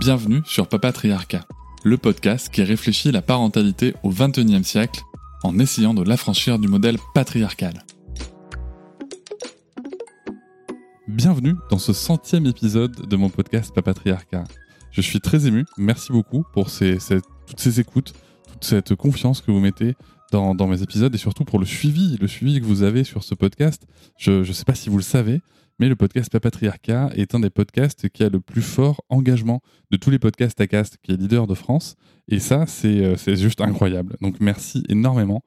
Bienvenue sur Papatriarcat, le podcast qui réfléchit la parentalité au XXIe siècle en essayant de l'affranchir du modèle patriarcal. Bienvenue dans ce centième épisode de mon podcast Papatriarcat. Je suis très ému, merci beaucoup pour toutes ces écoutes, toute cette confiance que vous mettez dans, mes épisodes et surtout pour le suivi que vous avez sur ce podcast. Je ne sais pas si vous le savez, mais le podcast Papatriarcat est un des podcasts qui a le plus fort engagement de tous les podcasts ACAST, qui est leader de France. Et ça, c'est euh, c'est juste incroyable. Donc merci énormément.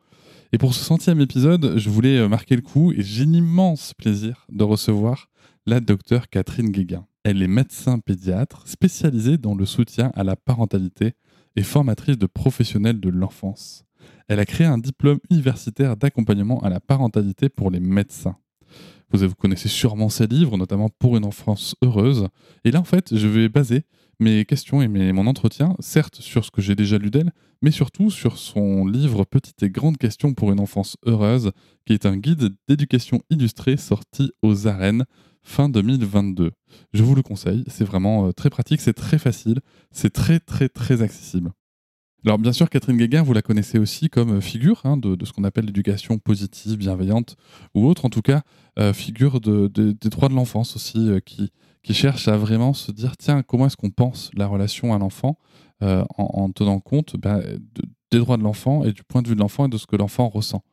Et pour ce centième épisode, je voulais euh, marquer le coup et j'ai l'immense plaisir de recevoir la docteure Catherine Guéguin. Elle est médecin pédiatre spécialisée dans le soutien à la parentalité et formatrice de professionnels de l'enfance. Elle a créé un diplôme universitaire d'accompagnement à la parentalité pour les médecins. Vous, connaissez sûrement ses livres, notamment Pour une enfance heureuse. Et là, en fait, je vais baser mes questions et mon entretien, certes sur ce que j'ai déjà lu d'elle, mais surtout sur son livre Petites et grandes questions pour une enfance heureuse, qui est un guide d'éducation illustré sorti aux arènes fin 2022. Je vous le conseille, c'est vraiment euh, très pratique, c'est très facile, c'est très très très accessible. Alors bien sûr, Catherine Guéguin, vous la connaissez aussi comme euh, figure hein, de, ce qu'on appelle l'éducation positive, bienveillante ou autre, en tout cas euh, figure de- de- des droits de l'enfance aussi, euh, qui, cherche à vraiment se dire, tiens, comment est-ce qu'on pense la relation à l'enfant en, en tenant compte ben, de- des droits de l'enfant et du point de vue de l'enfant et de ce que l'enfant ressent.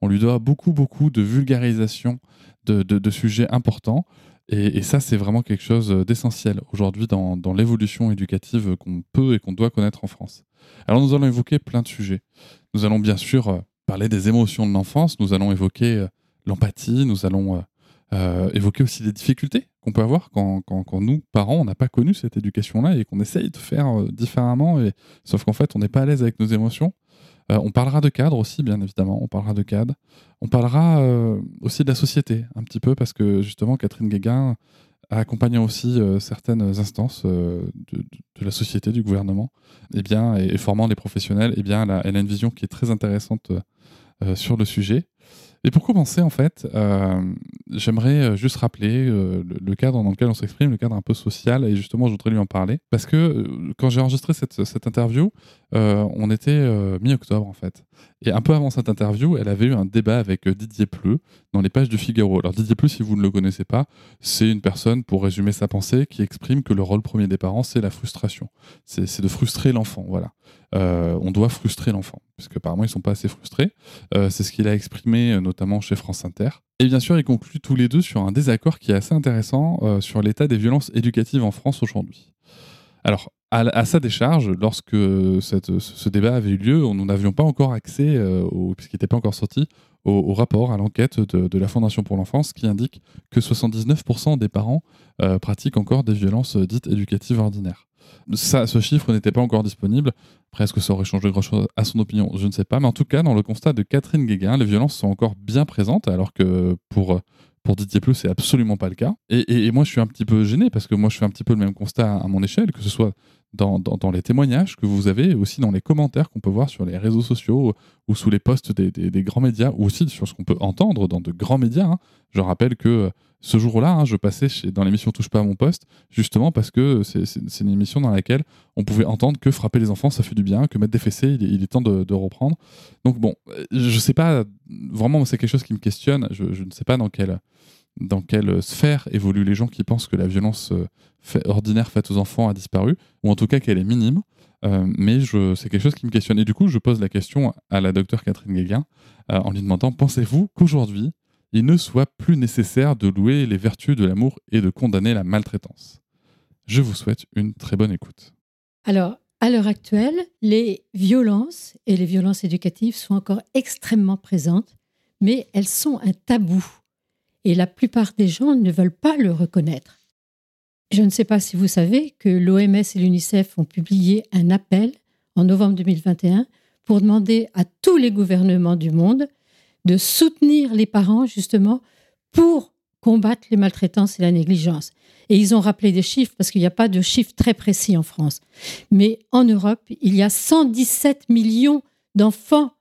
On lui doit beaucoup, beaucoup de vulgarisation de, sujets importants. Et, ça, c'est vraiment quelque chose d'essentiel aujourd'hui dans l'évolution éducative qu'on peut et qu'on doit connaître en France. Alors nous allons évoquer plein de sujets. Nous allons bien sûr euh, parler des émotions de l'enfance, nous allons évoquer euh, l'empathie, nous allons euh, évoquer aussi les difficultés qu'on peut avoir quand, quand- quand nous, parents, on n'a pas connu cette éducation-là et qu'on essaye de faire différemment, et, sauf qu'en fait, on n'est pas à l'aise avec nos émotions. On parlera de cadre aussi, bien évidemment, on parlera de cadre. On parlera aussi de la société, un petit peu, parce que justement, Catherine Guéguin a accompagné aussi euh, certaines instances euh, de, la société, du gouvernement, et bien, et, formant les professionnels, et bien, elle a, une vision qui est très intéressante euh, sur le sujet. Et pour commencer, en fait, j'aimerais juste rappeler le, cadre dans lequel on s'exprime, le cadre un peu social, et justement, je voudrais lui en parler. Parce que quand j'ai enregistré cette interview, euh, on était euh, mi-octobre, en fait. Et un peu avant cette interview, elle avait eu un débat avec euh, Didier Pleu dans les pages du Figaro. Alors, Didier Pleu, si vous ne le connaissez pas, c'est une personne, pour résumer sa pensée, qui exprime que le rôle premier des parents, c'est la frustration. C'est de frustrer l'enfant, voilà. On doit frustrer l'enfant, puisque apparemment ils sont pas assez frustrés. C'est ce qu'il a exprimé notamment chez France Inter. Et bien sûr, ils concluent tous les deux sur un désaccord qui est assez intéressant sur l'état des violences éducatives en France aujourd'hui. Alors, à, sa décharge, lorsque cette- ce, débat avait eu lieu, nous n'avions pas encore accès, euh, puisqu'il n'était pas encore sorti, au, rapport, à l'enquête de, la Fondation pour l'enfance qui indique que 79% des parents euh, pratiquent encore des violences euh, dites éducatives ordinaires. Ça, ce chiffre n'était pas encore disponible. Après, est-ce que ça aurait changé grand-chose à son opinion Je ne sais pas. Mais en tout cas, dans le constat de Catherine Guéguin, les violences sont encore bien présentes, alors que pour, pour Didier Pleu, c'est absolument pas le cas. Et moi, je suis un petit peu gêné, parce que moi, je fais un petit peu le même constat à mon échelle, que ce soit dans, les témoignages que vous avez, aussi dans les commentaires qu'on peut voir sur les réseaux sociaux ou sous les posts des, grands médias, ou aussi sur ce qu'on peut entendre dans de grands médias. hein. Je rappelle que euh, ce jour-là, hein, je passais chez, dans l'émission Touche pas à mon poste, justement parce que c'est une émission dans laquelle on pouvait entendre que frapper les enfants, ça fait du bien, que mettre des fessées, il est, il est temps de, reprendre. Donc bon, euh, je sais pas, vraiment, c'est quelque chose qui me questionne. Je, je ne sais pas dans quelle, dans quelle sphère évoluent les gens qui pensent que la violence euh, ordinaire faite aux enfants a disparu, ou en tout cas qu'elle est minime. Euh, mais c'est quelque chose qui me questionne. Et du coup, je pose la question à la docteure Catherine Guéguin euh, en lui demandant pensez-vous qu'aujourd'hui, il ne soit plus nécessaire de louer les vertus de l'amour et de condamner la maltraitance? Je vous souhaite une très bonne écoute. Alors, à l'heure actuelle, les violences et les violences éducatives sont encore extrêmement présentes, mais elles sont un tabou. Et la plupart des gens ne veulent pas le reconnaître. Je ne sais pas si vous savez que l'OMS et l'UNICEF ont publié un appel en novembre 2021 pour demander à tous les gouvernements du monde de soutenir les parents justement pour combattre les maltraitances et la négligence. Et ils ont rappelé des chiffres parce qu'il n'y a pas de chiffres très précis en France. Mais en Europe, il y a 117 millions d'enfants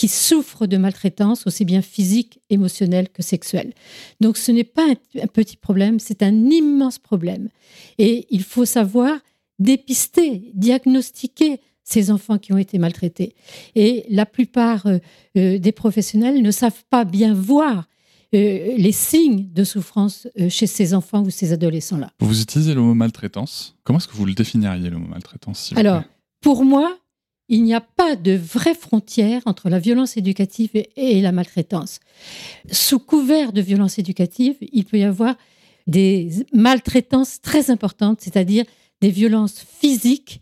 qui souffrent de maltraitance, aussi bien physique, émotionnelle que sexuelle. Donc ce n'est pas un, petit problème, c'est un immense problème. Et il faut savoir dépister, diagnostiquer ces enfants qui ont été maltraités. Et la plupart euh, euh, des professionnels ne savent pas bien voir euh, les signes de souffrance chez ces enfants ou ces adolescents-là. Vous utilisez le mot maltraitance. Comment est-ce que vous le définiriez, le mot maltraitance Alors, pour moi, il n'y a pas de vraie frontière entre la violence éducative et, la maltraitance. Sous couvert de violence éducative, il peut y avoir des maltraitances très importantes, c'est-à-dire des violences physiques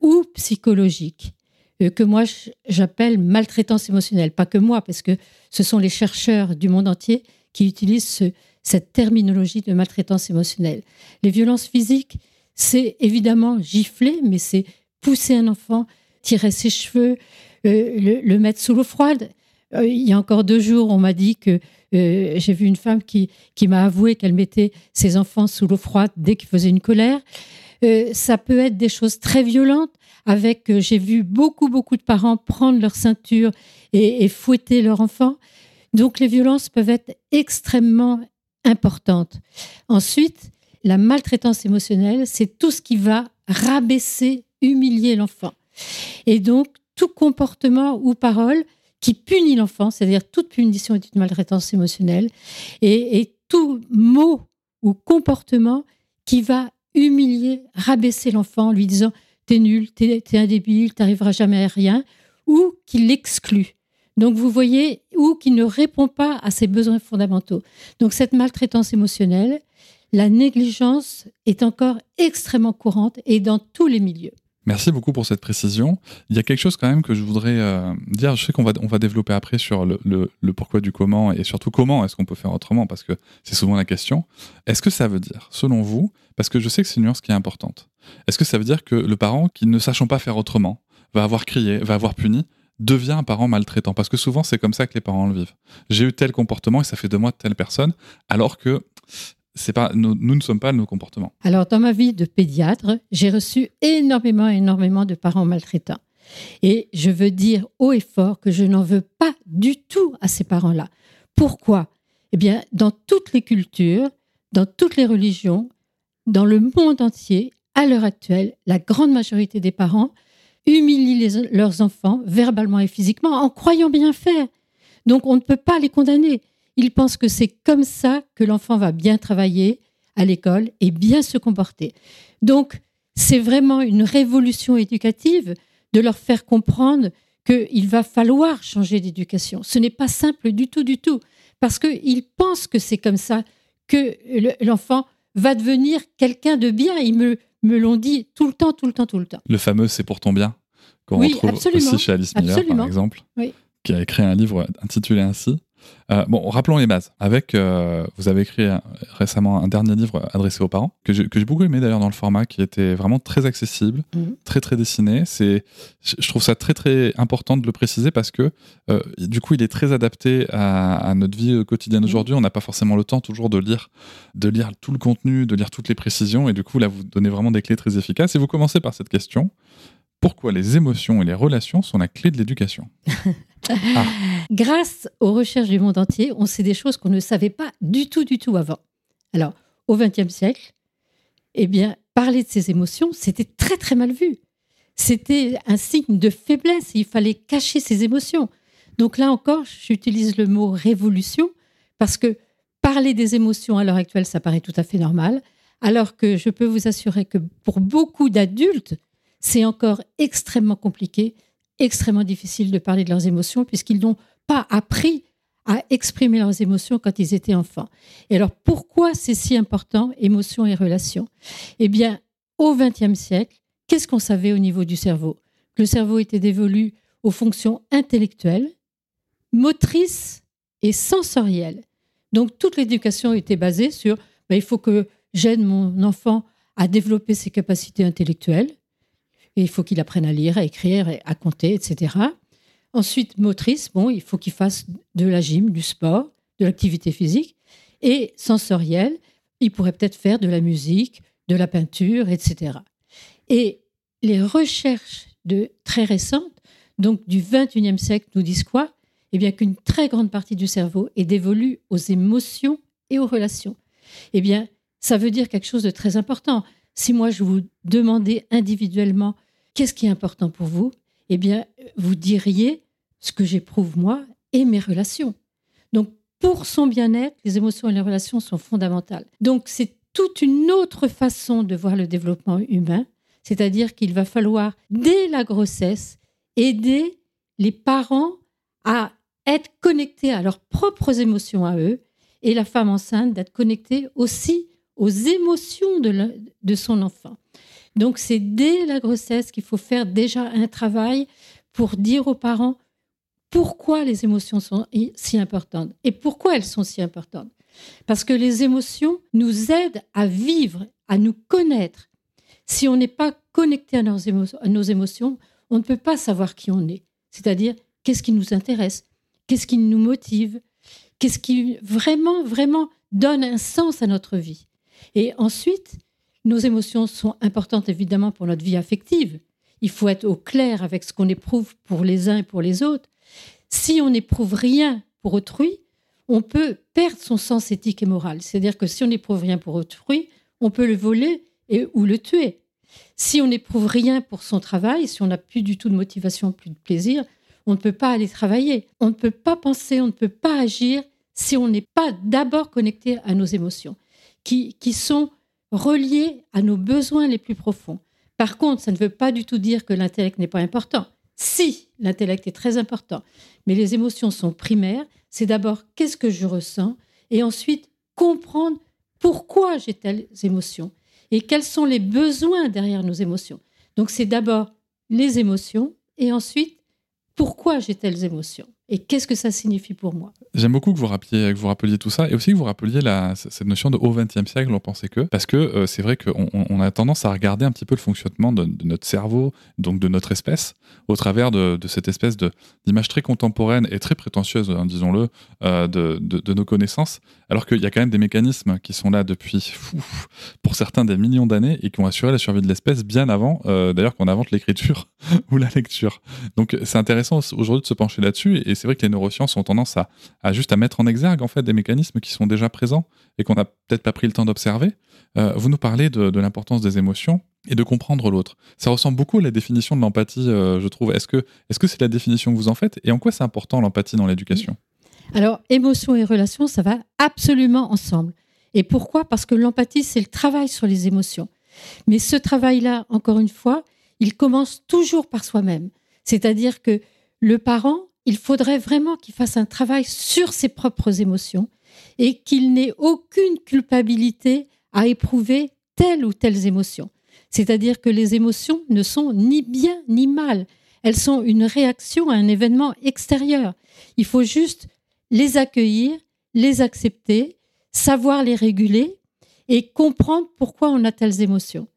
ou psychologiques, euh, que moi j'appelle maltraitance émotionnelle. Pas que moi, parce que ce sont les chercheurs du monde entier qui utilisent cette terminologie de maltraitance émotionnelle. Les violences physiques, c'est évidemment gifler, mais c'est pousser un enfant, tirer ses cheveux, euh, le, mettre sous l'eau froide. Euh, il y a encore deux jours, on m'a dit que euh, j'ai vu une femme qui, qui m'a avoué qu'elle mettait ses enfants sous l'eau froide dès qu'ils faisaient une colère. ça peut être des choses très violentes. Avec, j'ai vu beaucoup, beaucoup de parents prendre leur ceinture et, et fouetter leur enfant. Donc les violences peuvent être extrêmement importantes. Ensuite, la maltraitance émotionnelle, c'est tout ce qui va rabaisser, humilier l'enfant. Et donc, tout comportement ou parole qui punit l'enfant, c'est-à-dire toute punition est une maltraitance émotionnelle, et, tout mot ou comportement qui va humilier, rabaisser l'enfant, lui disant t'es nul, t'es es un débile, t'arriveras jamais à rien, ou qui l'exclut. Donc vous voyez, ou qui ne répond pas à ses besoins fondamentaux. Donc cette maltraitance émotionnelle, la négligence est encore extrêmement courante et dans tous les milieux. Merci beaucoup pour cette précision. Il y a quelque chose quand même que je voudrais euh, dire. Je sais qu'on va, on va développer après sur le, le, pourquoi du comment et surtout comment est-ce qu'on peut faire autrement parce que c'est souvent la question. Est-ce que ça veut dire, selon vous, parce que je sais que c'est une nuance qui est importante, est-ce que ça veut dire que le parent qui ne sachant pas faire autrement va avoir crié, va avoir puni, devient un parent maltraitant? Parce que souvent c'est comme ça que les parents le vivent. J'ai eu tel comportement et ça fait de moi telle personne, alors que pas, nous, ne sommes pas nos comportements. Alors, dans ma vie de pédiatre, j'ai reçu énormément, énormément de parents maltraitants. Et je veux dire haut et fort que je n'en veux pas du tout à ces parents-là. Pourquoi? Eh bien, dans toutes les cultures, dans toutes les religions, dans le monde entier, à l'heure actuelle, la grande majorité des parents humilient leurs enfants verbalement et physiquement en croyant bien faire. Donc, on ne peut pas les condamner. Ils pensent que c'est comme ça que l'enfant va bien travailler à l'école et bien se comporter. Donc, c'est vraiment une révolution éducative de leur faire comprendre qu'il va falloir changer d'éducation. Ce n'est pas simple du tout, du tout, parce qu'ils pensent que c'est comme ça que l'enfant va devenir quelqu'un de bien. Ils me, me l'ont dit tout le temps, tout le temps, tout le temps. Le fameux C'est pour ton bien, qu'on retrouve aussi chez Alice Miller, par exemple, qui a écrit un livre intitulé ainsi. Euh, bon, rappelons les bases. Avec, euh, vous avez écrit euh, récemment un dernier livre adressé aux parents que j'ai beaucoup aimé d'ailleurs dans le format, qui était vraiment très accessible, mhm. très très dessiné. C'est, je trouve ça très très important de le préciser parce que du coup, il est très adapté à, notre vie quotidienne mhm. aujourd'hui. On n'a pas forcément le temps toujours de lire, de lire tout le contenu, de lire toutes les précisions, et du coup, là, vous donnez vraiment des clés très efficaces. Et vous commencez par cette question pourquoi les émotions et les relations sont la clé de l'éducation ah. Grâce aux recherches du monde entier, on sait des choses qu'on ne savait pas du tout, du tout avant. Alors, au XXe siècle, eh bien, parler de ses émotions, c'était très, très mal vu. C'était un signe de faiblesse. Il fallait cacher ses émotions. Donc là encore, j'utilise le mot révolution parce que parler des émotions à l'heure actuelle, ça paraît tout à fait normal. Alors que je peux vous assurer que pour beaucoup d'adultes, c'est encore extrêmement compliqué, extrêmement difficile de parler de leurs émotions puisqu'ils n'ont pas appris à exprimer leurs émotions quand ils étaient enfants. Et alors pourquoi c'est si important, émotions et relations? Eh bien, au XXe siècle, qu'est-ce qu'on savait au niveau du cerveau? Le cerveau était dévolu aux fonctions intellectuelles, motrices et sensorielles. Donc toute l'éducation était basée sur ben, il faut que j'aide mon enfant à développer ses capacités intellectuelles. Il faut qu'il apprenne à lire, à écrire, à compter, etc. Ensuite, motrice, bon, il faut qu'il fasse de la gym, du sport, de l'activité physique. Et sensorielle, il pourrait peut-être faire de la musique, de la peinture, etc. Et les recherches de très récentes, donc du 21e siècle, nous disent quoi? Eh bien qu'une très grande partie du cerveau est dévolue aux émotions et aux relations. Eh bien, ça veut dire quelque chose de très important. Si moi je vous demandais individuellement qu'est-ce qui est important pour vous, eh bien, vous diriez ce que j'éprouve moi et mes relations. Donc, pour son bien-être, les émotions et les relations sont fondamentales. Donc, c'est toute une autre façon de voir le développement humain, c'est-à-dire qu'il va falloir, dès la grossesse, aider les parents à être connectés à leurs propres émotions à eux et la femme enceinte d'être connectée aussi aux émotions de, de son enfant. Donc c'est dès la grossesse qu'il faut faire déjà un travail pour dire aux parents pourquoi les émotions sont si importantes et pourquoi elles sont si importantes. Parce que les émotions nous aident à vivre, à nous connaître. Si on n'est pas connecté à nos, émotions, on ne peut pas savoir qui on est. C'est-à-dire qu'est-ce qui nous intéresse, qu'est-ce qui nous motive, qu'est-ce qui vraiment, vraiment donne un sens à notre vie? Et ensuite, nos émotions sont importantes évidemment pour notre vie affective. Il faut être au clair avec ce qu'on éprouve pour les uns et pour les autres. Si on n'éprouve rien pour autrui, on peut perdre son sens éthique et moral. C'est-à-dire que si on n'éprouve rien pour autrui, on peut le voler et, ou le tuer. Si on n'éprouve rien pour son travail, si on n'a plus du tout de motivation, plus de plaisir, on ne peut pas aller travailler. On ne peut pas penser, on ne peut pas agir si on n'est pas d'abord connecté à nos émotions, qui, qui sont reliées à nos besoins les plus profonds. Par contre, ça ne veut pas du tout dire que l'intellect n'est pas important. Si, l'intellect est très important, mais les émotions sont primaires. C'est d'abord qu'est-ce que je ressens et ensuite comprendre pourquoi j'ai telles émotions et quels sont les besoins derrière nos émotions. Donc c'est d'abord les émotions et ensuite pourquoi j'ai telles émotions et qu'est-ce que ça signifie pour moi? J'aime beaucoup que vous, rappeliez, que vous rappeliez tout ça et aussi que vous rappeliez cette notion de au XXe siècle, on pensait que, parce que euh, c'est vrai qu'on on a tendance à regarder un petit peu le fonctionnement de, notre cerveau, donc de notre espèce, au travers de, cette espèce d'image très contemporaine et très prétentieuse, hein, disons-le, euh, de, nos connaissances, alors qu'il y a quand même des mécanismes qui sont là depuis, pour certains, des millions d'années et qui ont assuré la survie de l'espèce bien avant, euh, d'ailleurs, qu'on invente l'écriture ou la lecture. Donc c'est intéressant aujourd'hui de se pencher là-dessus et c'est vrai que les neurosciences ont tendance à, juste à mettre en exergue en fait des mécanismes qui sont déjà présents et qu'on n'a peut-être pas pris le temps d'observer. Euh, vous nous parlez de, l'importance des émotions et de comprendre l'autre. Ça ressemble beaucoup à la définition de l'empathie, euh, je trouve. Est-ce que est-ce que c'est la définition que vous en faites et en quoi c'est important l'empathie dans l'éducation? Alors, émotion et relation, ça va absolument ensemble. Et pourquoi? Parce que l'empathie, c'est le travail sur les émotions. Mais ce travail-là, encore une fois, il commence toujours par soi-même. C'est-à-dire que le parent, il faudrait vraiment qu'il fasse un travail sur ses propres émotions et qu'il n'ait aucune culpabilité à éprouver telle ou telle émotion. C'est-à-dire que les émotions ne sont ni bien ni mal. Elles sont une réaction à un événement extérieur. Il faut juste les accueillir, les accepter, savoir les réguler et comprendre pourquoi on a telles émotions.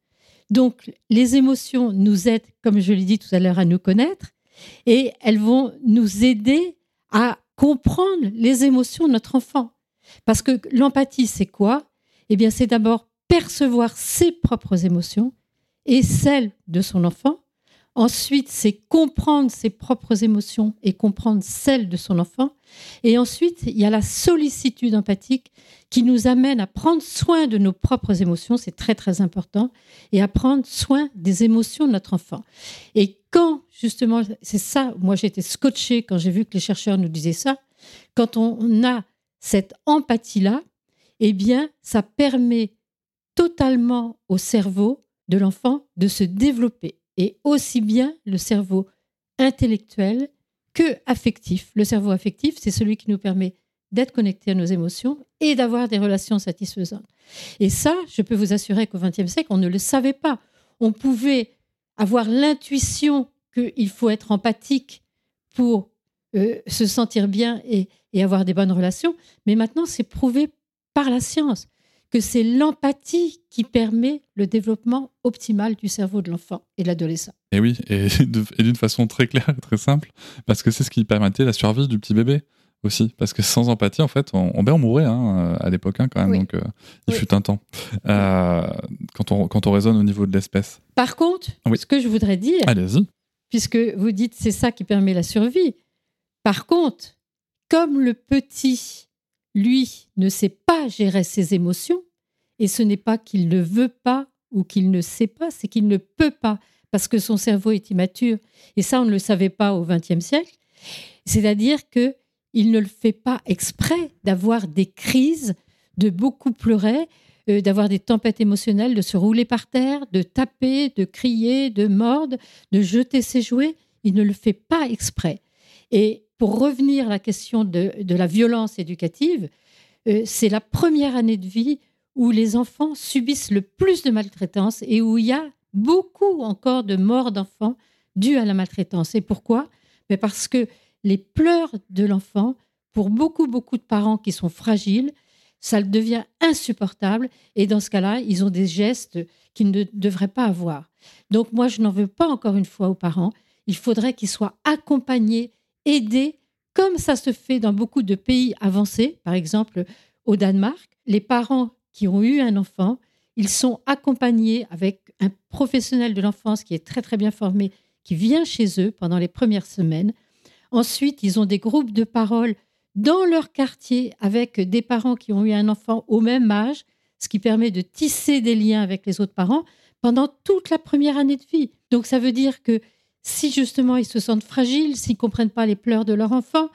Donc, les émotions nous aident, comme je l'ai dit tout à l'heure, à nous connaître et elles vont nous aider à comprendre les émotions de notre enfant. Parce que l'empathie, c'est quoi? Eh bien, c'est d'abord percevoir ses propres émotions et celles de son enfant. Ensuite, c'est comprendre ses propres émotions et comprendre celles de son enfant. Et ensuite, il y a la sollicitude empathique qui nous amène à prendre soin de nos propres émotions, c'est très très important, et à prendre soin des émotions de notre enfant. Et quand, justement, c'est ça, moi j'ai été scotché quand j'ai vu que les chercheurs nous disaient ça, quand on a cette empathie-là, eh bien, ça permet totalement au cerveau de l'enfant de se développer, et aussi bien le cerveau intellectuel que affectif. Le cerveau affectif, c'est celui qui nous permet d'être connecté à nos émotions et d'avoir des relations satisfaisantes. Et ça, je peux vous assurer qu'au XXe siècle, on ne le savait pas. On pouvait avoir l'intuition qu'il faut être empathique pour euh, se sentir bien et, et avoir des bonnes relations, mais maintenant, c'est prouvé par la science que c'est l'empathie qui permet le développement optimal du cerveau de l'enfant et de l'adolescent. Et oui, et d'une façon très claire et très simple, parce que c'est ce qui permettait la survie du petit bébé aussi, parce que sans empathie, en fait, on, on, ben, on mourait hein, à l'époque hein, quand même, Oui. donc euh, il Oui. fut un temps. Euh, quand, on, quand on raisonne au niveau de l'espèce. Par contre, Oui. ce que je voudrais dire, Allez-y. puisque vous dites c'est ça qui permet la survie. Par contre, comme le petit, lui, ne sait pas gérer ses émotions, et ce n'est pas qu'il ne veut pas ou qu'il ne sait pas, c'est qu'il ne peut pas, parce que son cerveau est immature. Et ça, on ne le savait pas au XXe siècle. C'est-à-dire que il ne le fait pas exprès d'avoir des crises, de beaucoup pleurer, euh, d'avoir des tempêtes émotionnelles, de se rouler par terre, de taper, de crier, de mordre, de jeter ses jouets. Il ne le fait pas exprès. Et pour revenir à la question de, la violence éducative, euh, c'est la première année de vie où les enfants subissent le plus de maltraitance et où il y a beaucoup encore de morts d'enfants dues à la maltraitance. Et pourquoi? Mais Parce que les pleurs de l'enfant, pour beaucoup, beaucoup de parents qui sont fragiles, ça devient insupportable. Et dans ce cas-là, ils ont des gestes qu'ils ne devraient pas avoir. Donc moi, je n'en veux pas encore une fois aux parents. Il faudrait qu'ils soient accompagnés, aidés, comme ça se fait dans beaucoup de pays avancés. Par exemple, au Danemark, les parents qui ont eu un enfant, ils sont accompagnés avec un professionnel de l'enfance qui est très très bien formé, qui vient chez eux pendant les premières semaines. Ensuite, ils ont des groupes de parole dans leur quartier avec des parents qui ont eu un enfant au même âge, ce qui permet de tisser des liens avec les autres parents pendant toute la première année de vie. Donc ça veut dire que si justement ils se sentent fragiles, s'ils comprennent pas les pleurs de leur enfant,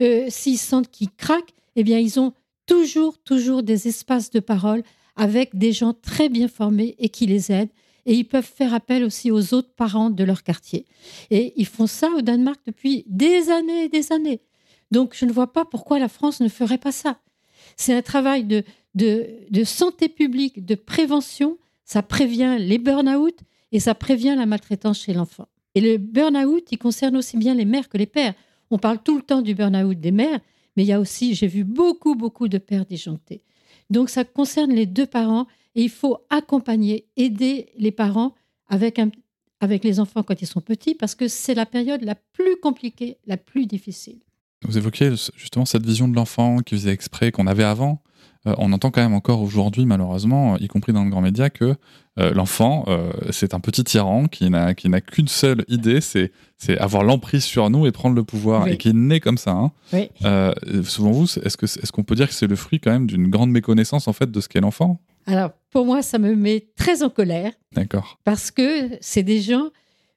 euh, s'ils sentent qu'ils craquent, eh bien ils ont toujours, toujours des espaces de parole avec des gens très bien formés et qui les aident. Et ils peuvent faire appel aussi aux autres parents de leur quartier. Et ils font ça au Danemark depuis des années et des années. Donc je ne vois pas pourquoi la France ne ferait pas ça. C'est un travail de, de, santé publique, de prévention. Ça prévient les burn-out et ça prévient la maltraitance chez l'enfant. Et le burn-out, il concerne aussi bien les mères que les pères. On parle tout le temps du burn-out des mères, mais il y a aussi, j'ai vu beaucoup, beaucoup de pères disjonctés. Donc ça concerne les deux parents et il faut accompagner, aider les parents avec, un, avec les enfants quand ils sont petits parce que c'est la période la plus compliquée, la plus difficile. Vous évoquiez justement cette vision de l'enfant qui faisait exprès, qu'on avait avant. Euh, on entend quand même encore aujourd'hui, malheureusement, y compris dans le grand média, que euh, l'enfant, euh, c'est un petit tyran qui n'a qu'une seule idée, c'est avoir l'emprise sur nous et prendre le pouvoir, Oui. et qui est né comme ça. Hein. Oui. Selon vous, est-ce que est-ce qu'on peut dire que c'est le fruit quand même d'une grande méconnaissance en fait de ce qu'est l'enfant? Alors pour moi, ça me met très en colère D'accord. parce que c'est des gens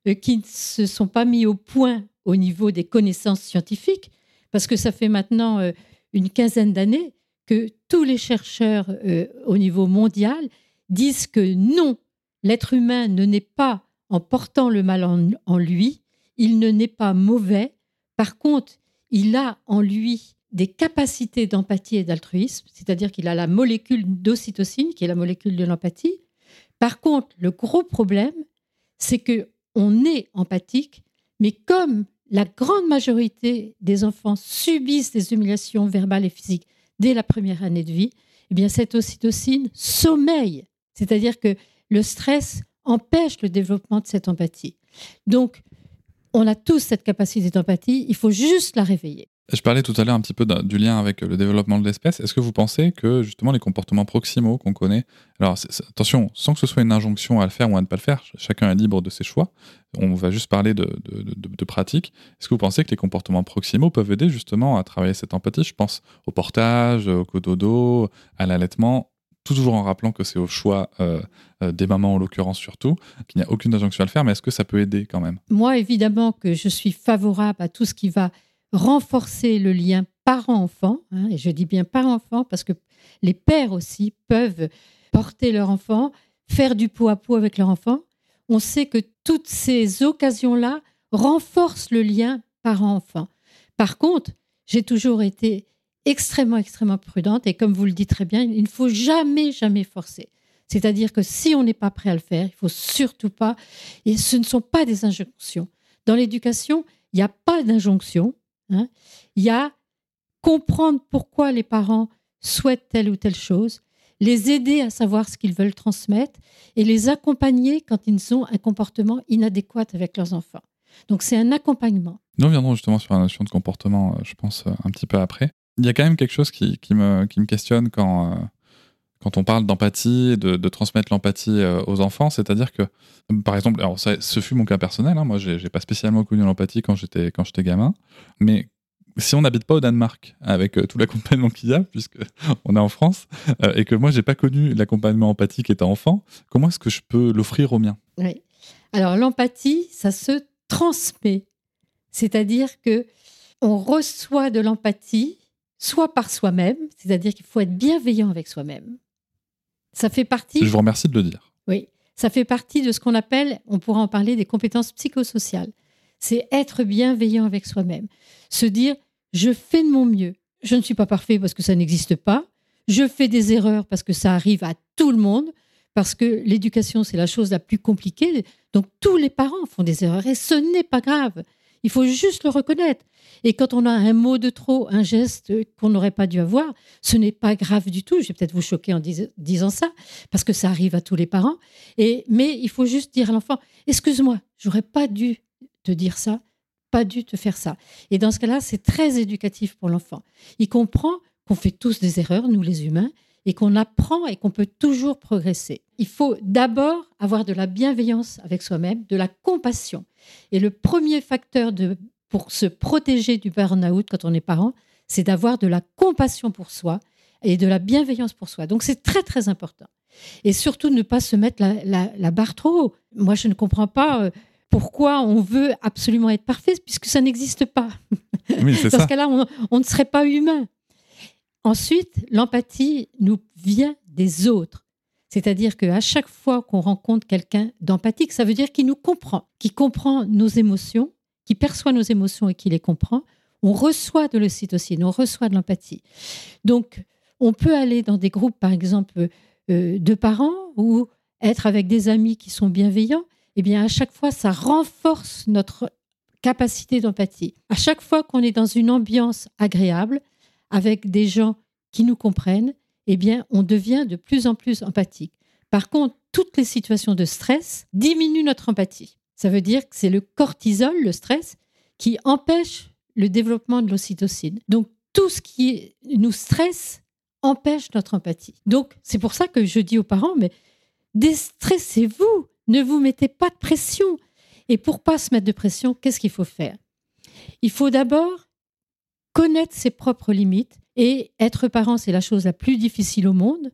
euh, qui ne se sont pas mis au point au niveau des connaissances scientifiques, parce que ça fait maintenant euh, une quinzaine d'années que tous les chercheurs euh, au niveau mondial disent que non, l'être humain ne naît pas en portant le mal en, en lui, il ne naît pas mauvais, par contre, il a en lui des capacités d'empathie et d'altruisme, c'est-à-dire qu'il a la molécule d'ocytocine, qui est la molécule de l'empathie. Par contre, le gros problème, c'est que on est empathique, mais comme la grande majorité des enfants subissent des humiliations verbales et physiques dès la première année de vie, eh bien cette ocytocine sommeille, c'est-à-dire que le stress empêche le développement de cette empathie. Donc, on a tous cette capacité d'empathie, il faut juste la réveiller. Je parlais tout à l'heure un petit peu du lien avec le développement de l'espèce. Est-ce que vous pensez que justement les comportements proximaux qu'on connaît, alors attention, sans que ce soit une injonction à le faire ou à ne pas le faire, ch- chacun est libre de ses choix. On va juste parler de pratiques. Est-ce que vous pensez que les comportements proximaux peuvent aider justement à travailler cette empathie? Je pense au portage, au cododo, à l'allaitement, toujours en rappelant que c'est au choix euh, euh, des mamans en l'occurrence surtout, qu'il n'y a aucune injonction à le faire, mais est-ce que ça peut aider quand même? Moi, évidemment que je suis favorable à tout ce qui va renforcer le lien parent-enfant, hein, et je dis bien parent-enfant parce que les pères aussi peuvent porter leur enfant, faire du pot à pot avec leur enfant. On sait que toutes ces occasions-là renforcent le lien parent-enfant. Par contre, j'ai toujours été extrêmement, extrêmement prudente et comme vous le dites très bien, il ne faut jamais, jamais forcer. C'est-à-dire que si on n'est pas prêt à le faire, il faut surtout pas, et ce ne sont pas des injonctions. Dans l'éducation, il n'y a pas d'injonction. Hein? Il y a comprendre pourquoi les parents souhaitent telle ou telle chose, les aider à savoir ce qu'ils veulent transmettre et les accompagner quand ils ont un comportement inadéquat avec leurs enfants. Donc c'est un accompagnement. Nous reviendrons justement sur la notion de comportement, euh, je pense, euh, un petit peu après. Il y a quand même quelque chose qui, me, questionne quand, euh, quand on parle d'empathie, de, de, transmettre l'empathie aux enfants. C'est-à-dire que, par exemple, alors ce fut mon cas personnel, hein, moi j'ai pas spécialement connu l'empathie quand j'étais gamin, mais si on n'habite pas au Danemark avec tout l'accompagnement qu'il y a, puisque on est en France, et que moi j'ai pas connu l'accompagnement empathique étant enfant, comment est-ce que je peux l'offrir aux miens Oui. Alors l'empathie, ça se transmet. C'est-à-dire que on reçoit de l'empathie, soit par soi-même, c'est-à-dire qu'il faut être bienveillant avec soi-même. Ça fait partie. Je vous remercie de le dire. Oui, ça fait partie de ce qu'on appelle, on pourra en parler, des compétences psychosociales. C'est être bienveillant avec soi-même. Se dire, je fais de mon mieux. Je ne suis pas parfait parce que ça n'existe pas. Je fais des erreurs parce que ça arrive à tout le monde parce que l'éducation, c'est la chose la plus compliquée. Donc tous les parents font des erreurs et ce n'est pas grave. Il faut juste le reconnaître. Et quand on a un mot de trop, un geste qu'on n'aurait pas dû avoir, ce n'est pas grave du tout. Je vais peut-être vous choquer en disant ça, parce que ça arrive à tous les parents. Et, mais il faut juste dire à l'enfant, excuse-moi, j'aurais pas dû te dire ça, pas dû te faire ça. Et dans ce cas-là, c'est très éducatif pour l'enfant. Il comprend qu'on fait tous des erreurs, nous les humains, et qu'on apprend et qu'on peut toujours progresser. Il faut d'abord avoir de la bienveillance avec soi-même, de la compassion. Et le premier facteur de, pour se protéger du burn-out quand on est parent, c'est d'avoir de la compassion pour soi et de la bienveillance pour soi. Donc c'est très très important. Et surtout ne pas se mettre la, barre trop haut. Moi je ne comprends pas. Euh, pourquoi on veut absolument être parfait, puisque ça n'existe pas. Oui, Dans ce cas-là, on, on ne serait pas humain. Ensuite, l'empathie nous vient des autres. C'est-à-dire qu'à chaque fois qu'on rencontre quelqu'un d'empathique, ça veut dire qu'il nous comprend, qu'il comprend nos émotions, qu'il perçoit nos émotions et qu'il les comprend. On reçoit de l'ocytocine, on reçoit de l'empathie. Donc, on peut aller dans des groupes, par exemple, euh, de parents ou être avec des amis qui sont bienveillants. Eh bien, à chaque fois, ça renforce notre capacité d'empathie. À chaque fois qu'on est dans une ambiance agréable, avec des gens qui nous comprennent, eh bien, on devient de plus en plus empathique. Par contre, toutes les situations de stress diminuent notre empathie. Ça veut dire que c'est le cortisol, le stress, qui empêche le développement de l'ocytocine. Donc, tout ce qui nous stresse empêche notre empathie. Donc, c'est pour ça que je dis aux parents, mais déstressez-vous, ne vous mettez pas de pression. Et pour pas se mettre de pression, qu'est-ce qu'il faut faire? Il faut d'abord connaître ses propres limites et être parent, c'est la chose la plus difficile au monde.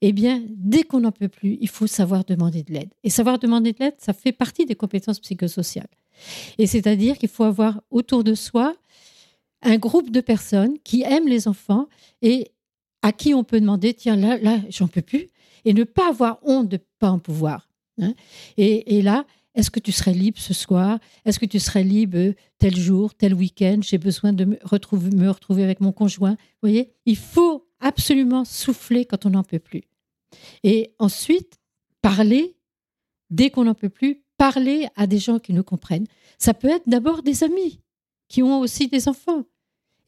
Eh bien, dès qu'on n'en peut plus, il faut savoir demander de l'aide. Et savoir demander de l'aide, ça fait partie des compétences psychosociales. Et c'est-à-dire qu'il faut avoir autour de soi un groupe de personnes qui aiment les enfants et à qui on peut demander, tiens, là, là, j'en peux plus, et ne pas avoir honte de ne pas en pouvoir. Hein. Et, et là, est-ce que tu serais libre ce soir? Est-ce que tu serais libre tel jour, tel week-end? J'ai besoin de me retrouver, me retrouver avec mon conjoint. Vous voyez, il faut absolument souffler quand on n'en peut plus. Et ensuite, parler, dès qu'on n'en peut plus, parler à des gens qui nous comprennent. Ça peut être d'abord des amis qui ont aussi des enfants.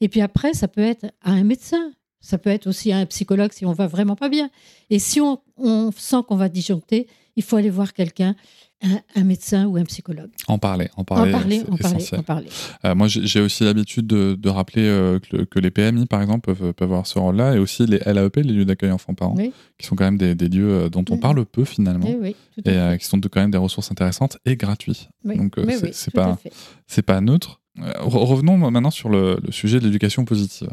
Et puis après, ça peut être à un médecin. Ça peut être aussi à un psychologue si on va vraiment pas bien. Et si on, on sent qu'on va disjoncter, il faut aller voir quelqu'un un, médecin ou un psychologue. En parler, en parler, en parler, en parler, en parler. Euh, moi, j'ai aussi l'habitude de, de, rappeler euh, que, les PMI, par exemple, peuvent, peuvent avoir ce rôle-là, et aussi les LAEP, les lieux d'accueil enfants-parents, qui sont quand même des, des lieux euh, dont on parle peu finalement, et qui sont quand même des ressources intéressantes et gratuites. Donc, c'est pas, pas neutre. revenons maintenant sur le, sujet de l'éducation positive.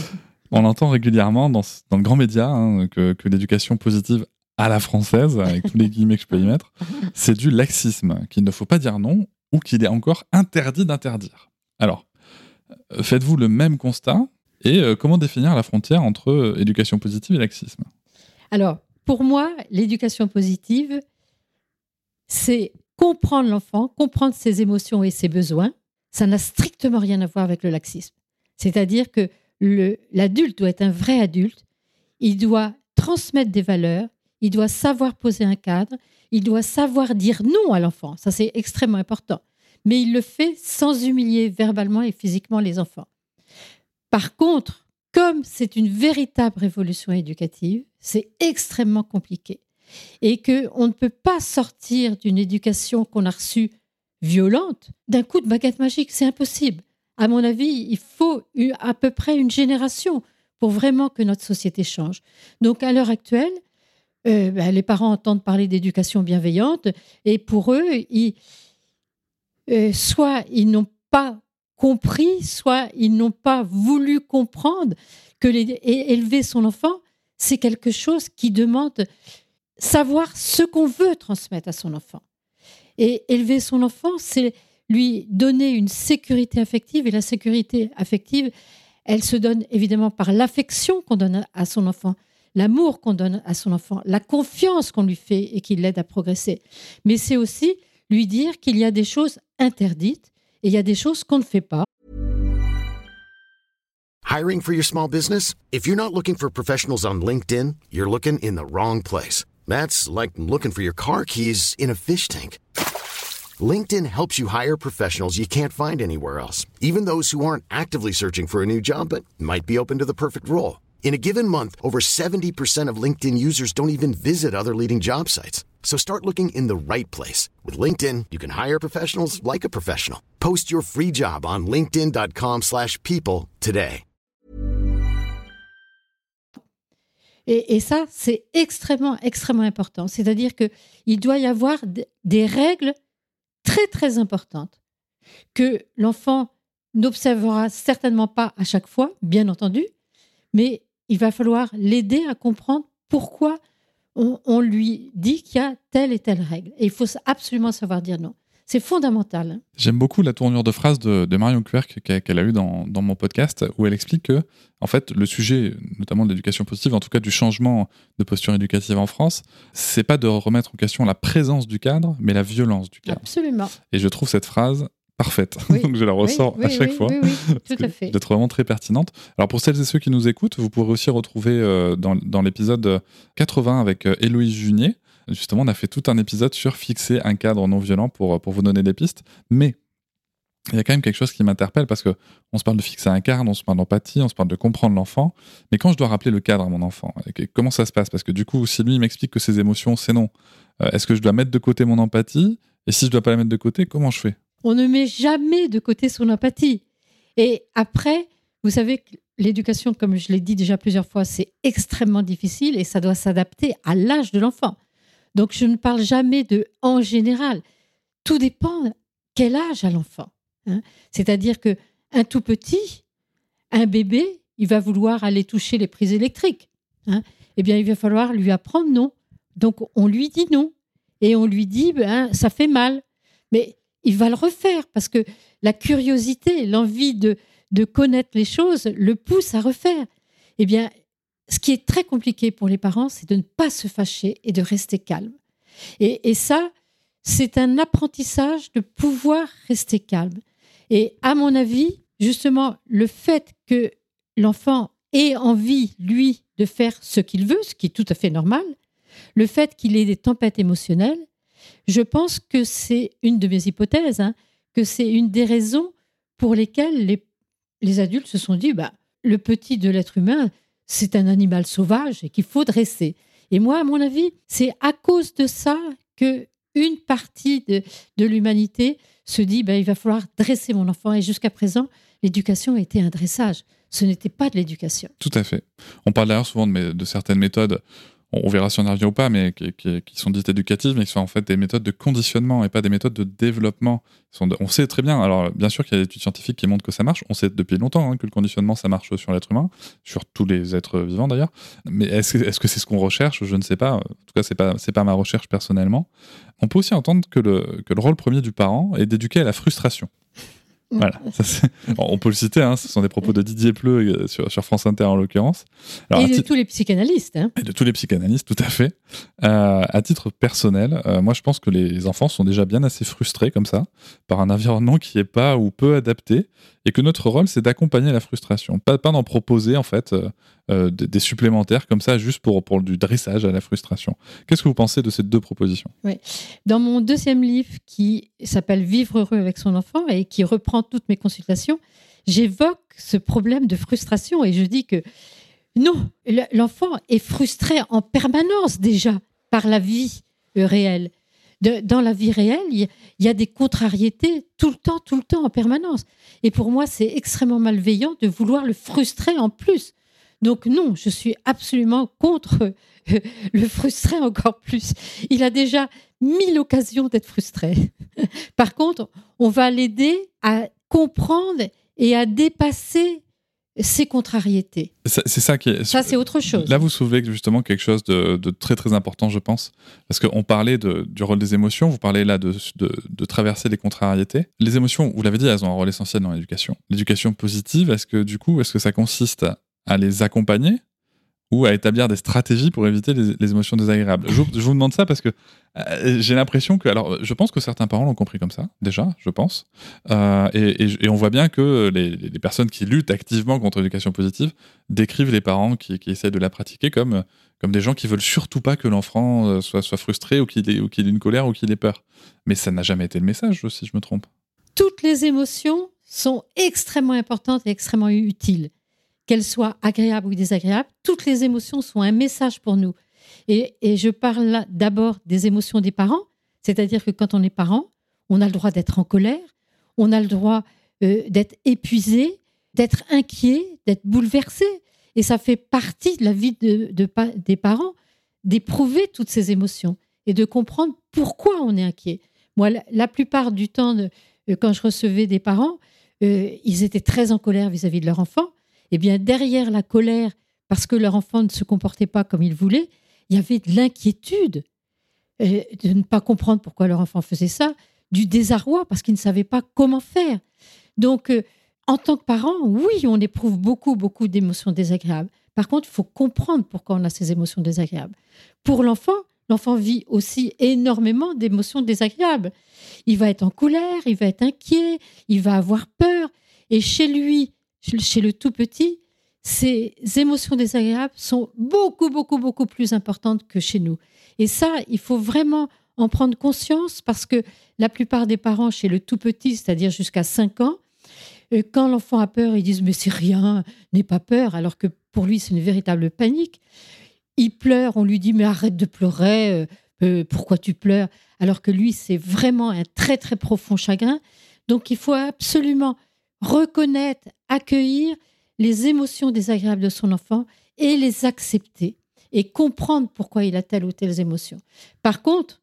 on entend régulièrement dans, dans le grand média hein, que, que l'éducation positive à la française, avec tous les guillemets que je peux y mettre, c'est du laxisme, qu'il ne faut pas dire non ou qu'il est encore interdit d'interdire. Alors, euh, faites-vous le même constat et euh, comment définir la frontière entre euh, éducation positive et laxisme? Alors, pour moi, l'éducation positive, c'est comprendre l'enfant, comprendre ses émotions et ses besoins. Ça n'a strictement rien à voir avec le laxisme. C'est-à-dire que l'adulte doit être un vrai adulte, il doit transmettre des valeurs, il doit savoir poser un cadre, il doit savoir dire non à l'enfant. Ça, c'est extrêmement important. Mais il le fait sans humilier verbalement et physiquement les enfants. Par contre, comme c'est une véritable révolution éducative, c'est extrêmement compliqué. Et qu'on ne peut pas sortir d'une éducation qu'on a reçue violente d'un coup de baguette magique. C'est impossible. À mon avis, il faut à peu près une génération pour vraiment que notre société change. Donc à l'heure actuelle, euh, ben, les parents entendent parler d'éducation bienveillante et pour eux, euh, soit ils n'ont pas compris, soit ils n'ont pas voulu comprendre que élever son enfant, c'est quelque chose qui demande savoir ce qu'on veut transmettre à son enfant. Et élever son enfant, c'est lui donner une sécurité affective. Et la sécurité affective, elle se donne évidemment par l'affection qu'on donne à son enfant, l'amour qu'on donne à son enfant, la confiance qu'on lui fait et qui l'aide à progresser. Mais c'est aussi lui dire qu'il y a des choses interdites et il y a des choses qu'on ne fait pas. Hiring for your small business? If you're not looking for professionals on LinkedIn, you're looking in the wrong place. That's like looking for your car keys in a fish tank. LinkedIn helps you hire professionals you can't find anywhere else, even those who aren't actively searching for a new job but might be open to the perfect role. In a given month, over 70% of LinkedIn users don't even visit other leading job sites. So start looking in the right place. With LinkedIn, you can hire professionals like a professional. Post your free job on linkedin.com slash people today. Et, et ça, c'est extrêmement, extrêmement important. C'est-à-dire qu'il doit y avoir des règles très très importante que l'enfant n'observera certainement pas à chaque fois, bien entendu, mais il va falloir l'aider à comprendre pourquoi on, lui dit qu'il y a telle et telle règle. Et il faut absolument savoir dire non. C'est fondamental. Hein. J'aime beaucoup la tournure de phrase de, Marion Querc qu'elle a eue dans, mon podcast, où elle explique que, en fait, le sujet, notamment de l'éducation positive, en tout cas du changement de posture éducative en France, c'est pas de remettre en question la présence du cadre, mais la violence du cadre. Absolument. Et je trouve cette phrase parfaite. Donc je la ressens à chaque fois. Oui, tout à fait. D'être vraiment très pertinente. Alors pour celles et ceux qui nous écoutent, vous pourrez aussi retrouver euh, dans, dans l'épisode 80 avec euh, Héloïse Junier, Justement, on a fait tout un épisode sur fixer un cadre non violent pour, pour vous donner des pistes. Mais il y a quand même quelque chose qui m'interpelle parce que on se parle de fixer un cadre, on se parle d'empathie, on se parle de comprendre l'enfant. Mais quand je dois rappeler le cadre à mon enfant, comment ça se passe? Parce que du coup, si lui m'explique que ses émotions, c'est non, euh, est-ce que je dois mettre de côté mon empathie? Et si je dois pas la mettre de côté, comment je fais? On ne met jamais de côté son empathie. Et après, vous savez que l'éducation, comme je l'ai dit déjà plusieurs fois, c'est extrêmement difficile et ça doit s'adapter à l'âge de l'enfant. Donc je ne parle jamais de en général. Tout dépend quel âge a l'enfant. Hein. C'est-à-dire que un tout petit, un bébé, il va vouloir aller toucher les prises électriques. Hein. Eh bien, il va falloir lui apprendre non. Donc on lui dit non et on lui dit ben, ça fait mal. Mais il va le refaire parce que la curiosité, l'envie de, connaître les choses le pousse à refaire. Eh bien, ce qui est très compliqué pour les parents, c'est de ne pas se fâcher et de rester calme. Et, ça, c'est un apprentissage de pouvoir rester calme. Et à mon avis, justement, le fait que l'enfant ait envie, lui, de faire ce qu'il veut, ce qui est tout à fait normal, le fait qu'il ait des tempêtes émotionnelles, je pense que c'est une de mes hypothèses, hein, que c'est une des raisons pour lesquelles les, les adultes se sont dit, bah, le petit de l'être humain, c'est un animal sauvage et qu'il faut dresser. Et moi, à mon avis, c'est à cause de ça que une partie de, l'humanité se dit ben, il va falloir dresser mon enfant. Et jusqu'à présent, l'éducation était un dressage. Ce n'était pas de l'éducation. Tout à fait. On parle d'ailleurs souvent de, de, certaines méthodes on verra si on y revient ou pas, mais qui, sont dites éducatives, mais qui sont en fait des méthodes de conditionnement et pas des méthodes de développement. On sait très bien, alors bien sûr qu'il y a des études scientifiques qui montrent que ça marche, on sait depuis longtemps hein, que le conditionnement ça marche sur l'être humain, sur tous les êtres vivants d'ailleurs, mais est-ce que c'est ce qu'on recherche? Je ne sais pas, en tout cas c'est pas, pas ma recherche personnellement. On peut aussi entendre que le, que le rôle premier du parent est d'éduquer à la frustration. Voilà. on peut le citer, hein, ce sont des propos de Didier Pleu euh, sur, sur France Inter en l'occurrence. Et de tous les psychanalystes. Hein. Et de tous les psychanalystes, tout à fait. Euh, à titre personnel, euh, moi je pense que les enfants sont déjà bien assez frustrés comme ça, par un environnement qui n'est pas ou peu adapté, et que notre rôle c'est d'accompagner la frustration, pas, pas d'en proposer en fait des, supplémentaires comme ça juste pour, pour du dressage à la frustration. Qu'est-ce que vous pensez de ces deux propositions? Dans mon deuxième livre qui s'appelle Vivre heureux avec son enfant et qui reprend toutes mes consultations, j'évoque ce problème de frustration et je dis que Non, le- l'enfant est frustré en permanence déjà par la vie euh, réelle. Dans la vie réelle, il y a des contrariétés tout le temps, tout le temps, en permanence. Et pour moi, c'est extrêmement malveillant de vouloir le frustrer en plus. Donc non, je suis absolument contre le frustrer encore plus. Il a déjà mille occasions d'être frustré. Par contre, on va l'aider à comprendre et à dépasser ses contrariétés. C'est ça qui est. Ça, c'est autre chose. Là, vous soulevez justement quelque chose de, de très très important, je pense, parce qu'on parlait de- du rôle des émotions, vous parlez là de, de, de traverser les contrariétés. Les émotions, vous l'avez dit, elles ont un rôle essentiel dans l'éducation. L'éducation positive, est-ce que du coup, est-ce que ça consiste à les accompagner ou à établir des stratégies pour éviter les, émotions désagréables je, vous- demande ça parce que euh, j'ai l'impression que, alors, je pense que certains parents l'ont compris comme ça, déjà, je pense, Euh, et, on voit bien que les, personnes qui luttent activement contre l'éducation positive décrivent les parents qui, essaient de la pratiquer comme, comme des gens qui veulent surtout pas que l'enfant euh, soit, soit frustré ou qu'il ait, ou qu'il ait une colère ou qu'il ait peur. Mais ça n'a jamais été le message, si je me trompe. Toutes les émotions sont extrêmement importantes et extrêmement utiles. Qu'elles soient agréables ou désagréables, toutes les émotions sont un message pour nous. Et, je parle d'abord des émotions des parents, c'est-à-dire que quand on est parent, on a le droit d'être en colère, on a le droit euh, d'être épuisé, d'être inquiet, d'être bouleversé. Et ça fait partie de la vie des parents d'éprouver toutes ces émotions et de comprendre pourquoi on est inquiet. Moi, la, plupart du temps, euh, quand je recevais des parents, euh, ils étaient très en colère vis-à-vis de leur enfant. Eh bien, derrière la colère, parce que leur enfant ne se comportait pas comme il voulait, il y avait de l'inquiétude de ne pas comprendre pourquoi leur enfant faisait ça, du désarroi parce qu'ils ne savaient pas comment faire. Donc, euh, en tant que parent, oui, on éprouve beaucoup, beaucoup d'émotions désagréables. Par contre, il faut comprendre pourquoi on a ces émotions désagréables. Pour l'enfant, l'enfant vit aussi énormément d'émotions désagréables. Il va être en colère, il va être inquiet, il va avoir peur. Et chez lui, chez le tout petit, ces émotions désagréables sont beaucoup, beaucoup, beaucoup plus importantes que chez nous. Et ça, il faut vraiment en prendre conscience parce que la plupart des parents chez le tout petit, c'est-à-dire jusqu'à 5 ans, euh, quand l'enfant a peur, ils disent mais c'est rien, n'aie pas peur, alors que pour lui c'est une véritable panique. Il pleure, on lui dit mais arrête de pleurer, euh, euh, pourquoi tu pleures? Alors que lui c'est vraiment un très très profond chagrin. Donc il faut absolument reconnaître, accueillir les émotions désagréables de son enfant et les accepter et comprendre pourquoi il a telle ou telle émotion. Par contre,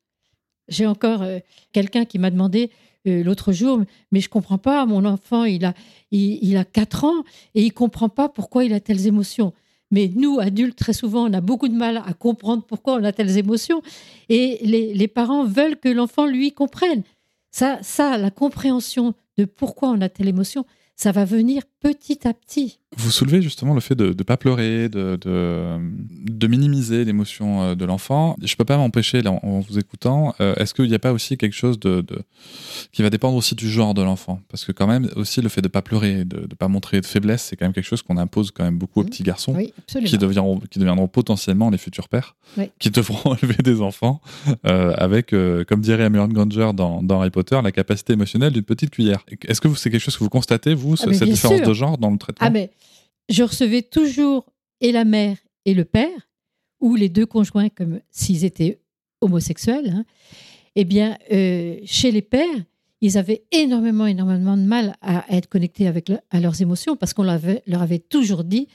j'ai encore euh, quelqu'un qui m'a demandé euh, l'autre jour, mais je comprends pas, mon enfant, il a, il, a 4 ans et il comprend pas pourquoi il a telles émotions. Mais nous, adultes, très souvent, on a beaucoup de mal à comprendre pourquoi on a telles émotions. Et les, les parents veulent que l'enfant, lui, comprenne. Ça, ça, la compréhension de pourquoi on a telle émotion, ça va venir petit à petit. Vous soulevez justement le fait de ne pas pleurer, de, de, de minimiser l'émotion euh, de l'enfant. Je ne peux pas m'empêcher, là, en, en vous écoutant, euh, est-ce qu'il n'y a pas aussi quelque chose de, de- qui va dépendre aussi du genre de l'enfant? Parce que quand même, aussi le fait de ne pas pleurer, de ne pas montrer de faiblesse, c'est quand même quelque chose qu'on impose quand même beaucoup aux Mhm. petits garçons. Oui. Qui deviendront, qui deviendront potentiellement les futurs pères, Oui. qui devront élever des enfants euh, avec, euh, comme dirait Hermione Granger dans, dans Harry Potter, la capacité émotionnelle d'une petite cuillère. Est-ce que c'est quelque chose que vous constatez, vous, Ah, cette différence sûr. de genre dans le traitement? Ah, mais je recevais toujours et la mère et le père, ou les deux conjoints, comme s'ils étaient homosexuels. hein. Eh bien, euh, chez les pères, ils avaient énormément, énormément de mal à être connectés avec à leurs émotions parce qu'on leur avait toujours dit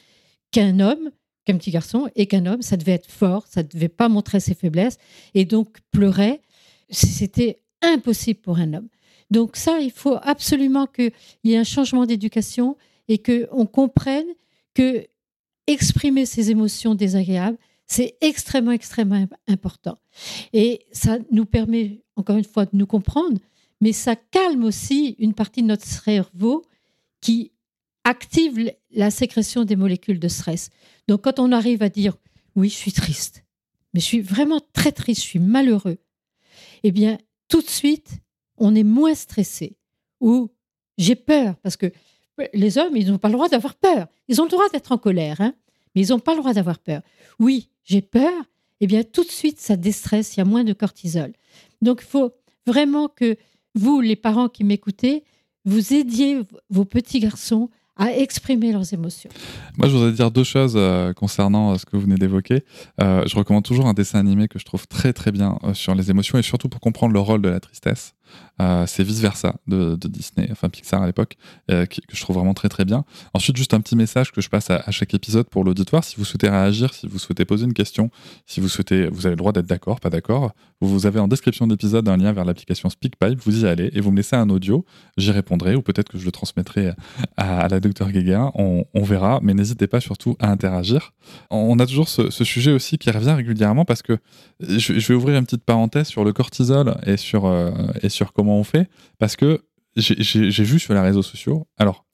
qu'un homme, qu'un petit garçon et qu'un homme, ça devait être fort, ça ne devait pas montrer ses faiblesses. Et donc, pleurer, c'était impossible pour un homme. Donc ça, il faut absolument qu'il y ait un changement d'éducation et qu'on comprenne que exprimer ses émotions désagréables, c'est extrêmement, extrêmement important. Et ça nous permet, encore une fois, de nous comprendre, mais ça calme aussi une partie de notre cerveau qui active la sécrétion des molécules de stress. Donc quand on arrive à dire, oui, je suis triste, mais je suis vraiment très triste, je suis malheureux, eh bien, tout de suite, on est moins stressé. Ou j'ai peur, parce que les hommes, ils n'ont pas le droit d'avoir peur. Ils ont le droit d'être en colère, hein, mais ils n'ont pas le droit d'avoir peur. Oui, j'ai peur, eh bien, tout de suite, ça déstresse, il y a moins de cortisol. Donc, il faut vraiment que vous, les parents qui m'écoutez, vous aidiez vos petits garçons à exprimer leurs émotions. Moi, je voudrais dire deux choses euh, concernant euh, ce que vous venez d'évoquer. Euh, je recommande toujours un dessin animé que je trouve très très bien sur les émotions et surtout pour comprendre le rôle de la tristesse. Euh, c'est Vice Versa de, Disney, enfin Pixar à l'époque, euh, que je trouve vraiment très très bien. Ensuite, juste un petit message que je passe à, chaque épisode pour l'auditoire. Si vous souhaitez réagir, si vous souhaitez poser une question, si vous souhaitez, vous avez le droit d'être d'accord, pas d'accord. Vous, avez en description d'épisode un lien vers l'application SpeakPipe. Vous y allez et vous me laissez un audio. J'y répondrai ou peut-être que je le transmettrai à, la docteur Guéguin. On, verra, mais n'hésitez pas surtout à interagir. On a toujours ce, sujet aussi qui revient régulièrement parce que je, vais ouvrir une petite parenthèse sur le cortisol et sur, euh, et sur comment on fait parce que j'ai- vu sur les réseaux sociaux. Alors,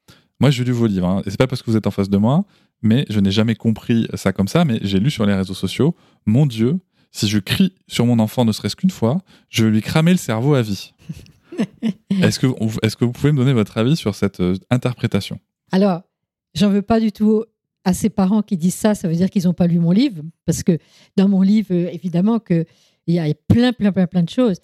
moi, j'ai lu vos livres, hein, et c'est pas parce que vous êtes en face de moi, mais je n'ai jamais compris ça comme ça. Mais j'ai lu sur les réseaux sociaux, mon Dieu, si je crie sur mon enfant ne serait-ce qu'une fois, je vais lui cramer le cerveau à vie. Est-ce que, est que vous pouvez me donner votre avis sur cette euh, interprétation? Alors, j'en veux pas du tout à ces parents qui disent ça, ça veut dire qu'ils n'ont pas lu mon livre, parce que dans mon livre, euh, évidemment qu'il y a plein, plein, plein, plein de choses.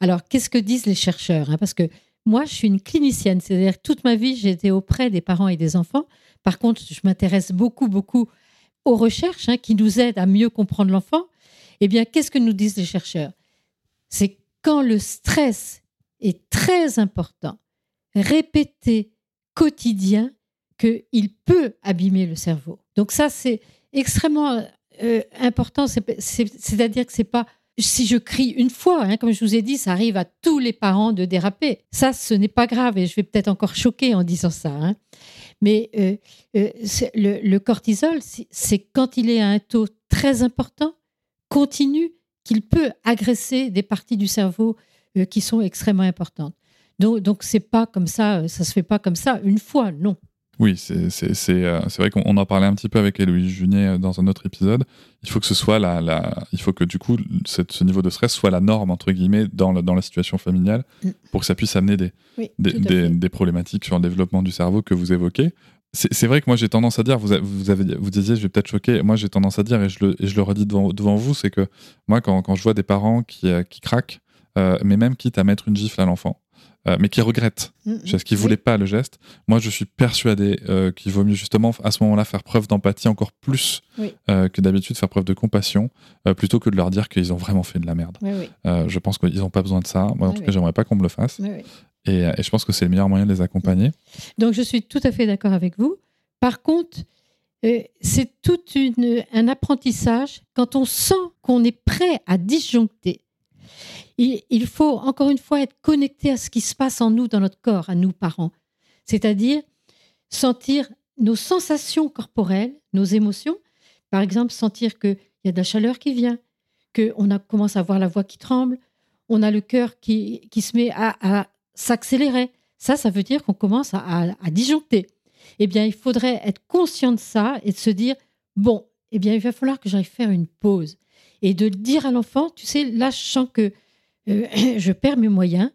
Alors, qu'est-ce que disent les chercheurs hein? Parce que moi, je suis une clinicienne, c'est-à-dire toute ma vie, j'ai été auprès des parents et des enfants. Par contre, je m'intéresse beaucoup, beaucoup aux recherches hein, qui nous aident à mieux comprendre l'enfant. Eh bien, qu'est-ce que nous disent les chercheurs? C'est quand le stress est très important, répété, quotidien, qu'il peut abîmer le cerveau. Donc ça, c'est extrêmement euh, important. C'est- c'est- C'est-à-dire que c'est pas si je crie une fois, hein, comme je vous ai dit, ça arrive à tous les parents de déraper. Ça, ce n'est pas grave et je vais peut-être encore choquer en disant ça. hein. Mais euh, euh, le, cortisol, c'est- quand il est à un taux très important, continu, qu'il peut agresser des parties du cerveau euh, qui sont extrêmement importantes. Donc, donc c'est pas comme ça, ça se fait pas comme ça une fois, non. Oui, c'est euh, c'est vrai qu'on on en parlait un petit peu avec Héloïse Junier euh, dans un autre épisode. Il faut que ce soit la, la il faut que du coup cette- ce niveau de stress soit la norme entre guillemets dans, la situation familiale Mm. pour que ça puisse amener des, Oui, des, tout à des- fait. des problématiques sur le développement du cerveau que vous évoquez. C'est vrai que moi j'ai tendance à dire, vous, vous, avez, vous disiez, je vais peut-être choquer, moi j'ai tendance à dire, et je le, et je le redis devant, devant vous, c'est que moi quand, quand je vois des parents qui, euh, qui craquent, euh, mais même quitte à mettre une gifle à l'enfant, euh, mais qui regrettent, parce qu'ils Oui. voulaient pas le geste, moi je suis persuadé euh, qu'il vaut mieux justement à ce moment-là faire preuve d'empathie encore plus Oui. euh, que d'habitude, faire preuve de compassion, plutôt que de leur dire qu'ils ont vraiment fait de la merde. Oui, oui, je pense qu'ils n'ont pas besoin de ça, moi en tout cas j'aimerais pas qu'on me le fasse, et, et je pense que c'est le meilleur moyen de les accompagner. Donc je suis tout à fait d'accord avec vous. Par contre, c'est tout une, un apprentissage quand on sent qu'on est prêt à disjoncter. Il, faut encore une fois être connecté à ce qui se passe en nous, dans notre corps, à nous parents. C'est-à-dire sentir nos sensations corporelles, nos émotions. Par exemple, sentir qu'il y a de la chaleur qui vient, qu'on commence à voir la voix qui tremble, on a le cœur qui, qui se met à, à s'accélérer. Ça, ça veut dire qu'on commence à, à- à disjoncter. Eh bien, il faudrait être conscient de ça et de se dire, bon, eh bien, il va falloir que j'aille faire une pause. Et de dire à l'enfant, tu sais, là, je sens que euh, je perds mes moyens,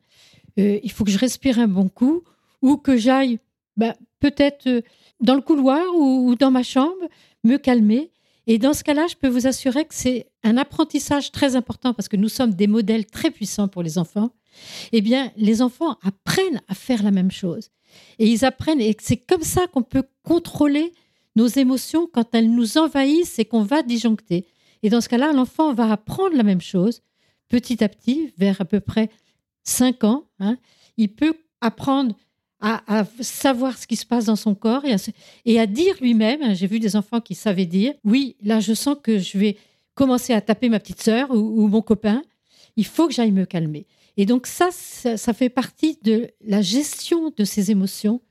euh, il faut que je respire un bon coup, ou que j'aille bah, peut-être euh, dans le couloir ou, ou dans ma chambre, me calmer. Et dans ce cas-là, je peux vous assurer que c'est un apprentissage très important parce que nous sommes des modèles très puissants pour les enfants. Eh bien, les enfants apprennent à faire la même chose. Et ils apprennent, et c'est comme ça qu'on peut contrôler nos émotions quand elles nous envahissent et qu'on va disjoncter. Et dans ce cas-là, l'enfant va apprendre la même chose petit à petit, vers à peu près 5 ans. hein. il peut apprendre à, savoir ce qui se passe dans son corps et à, dire lui-même, hein, j'ai vu des enfants qui savaient dire, oui, là je sens que je vais commencer à taper ma petite sœur ou, mon copain, il faut que j'aille me calmer. Et donc ça, ça, ça fait partie de la gestion de ses émotions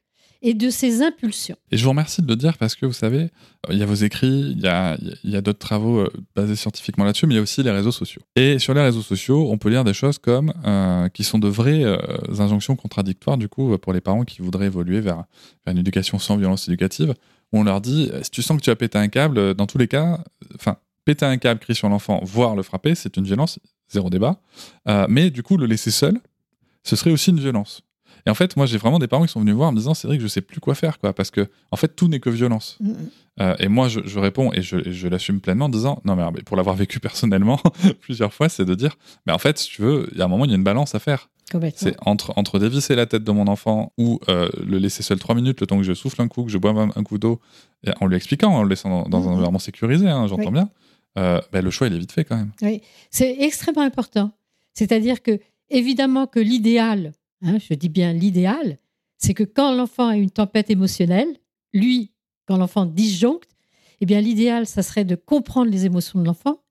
et de ses impulsions. Et je vous remercie de le dire parce que vous savez, euh, il y a vos écrits, il y a, d'autres travaux euh, basés scientifiquement là-dessus, mais il y a aussi les réseaux sociaux. Et sur les réseaux sociaux, on peut lire des choses comme euh, qui sont de vraies injonctions contradictoires du coup pour les parents qui voudraient évoluer vers, une éducation sans violence éducative, où on leur dit si tu sens que tu as pété un câble, dans tous les cas, enfin péter un câble, crier sur l'enfant, voire le frapper, c'est une violence, zéro débat. Mais du coup, le laisser seul, ce serait aussi une violence. Et en fait, moi, j'ai vraiment des parents qui sont venus me voir en me disant, que je sais plus quoi faire, quoi, parce que en fait, tout n'est que violence. Euh, et moi, je, je réponds et je, l'assume pleinement en disant, non, mais pour l'avoir vécu personnellement plusieurs fois, c'est de dire, mais en fait, si tu veux, il y a un moment, il y a une balance à faire. C'est entre, entre dévisser la tête de mon enfant ou euh, le laisser seul trois minutes, le temps que je souffle un coup, que je bois un, un coup d'eau, et en lui expliquant, en le laissant dans, dans un Mhm. environnement sécurisé, hein, j'entends Oui. bien, euh, ben, le choix, il est vite fait quand même. Oui, c'est extrêmement important. C'est-à-dire que, évidemment, que l'idéal, hein, je dis bien l'idéal, c'est que quand l'enfant a une tempête émotionnelle, lui, quand l'enfant disjoncte, eh bien, l'idéal, ça serait de comprendre les émotions de l'enfant,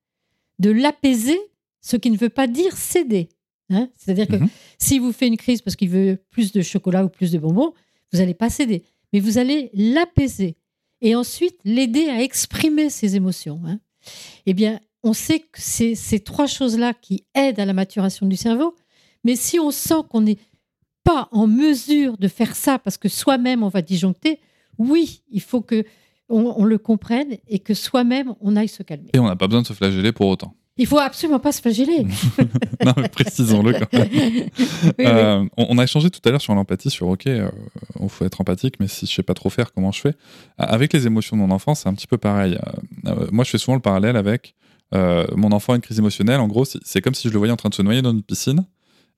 de l'apaiser, ce qui ne veut pas dire céder. hein. C'est-à-dire que Mhm. si vous faites une crise parce qu'il veut plus de chocolat ou plus de bonbons, vous n'allez pas céder, mais vous allez l'apaiser et ensuite l'aider à exprimer ses émotions. hein. Eh bien, on sait que c'est ces trois choses-là qui aident à la maturation du cerveau, mais si on sent qu'on n'est pas en mesure de faire ça parce que soi-même on va disjoncter, oui, il faut que on, on le comprenne et que soi-même on aille se calmer. Et on n'a pas besoin de se flageller pour autant. Il faut absolument pas se flageller. non, mais précisons-le quand même. Oui, oui. Euh, on, on a échangé tout à l'heure sur l'empathie, sur OK, euh, il faut être empathique, mais si je sais pas trop faire, comment je fais? Euh, Avec les émotions de mon enfant, c'est un petit peu pareil. Euh, euh, moi, je fais souvent le parallèle avec euh, mon enfant a une crise émotionnelle. En gros, c'est c'est comme si je le voyais en train de se noyer dans une piscine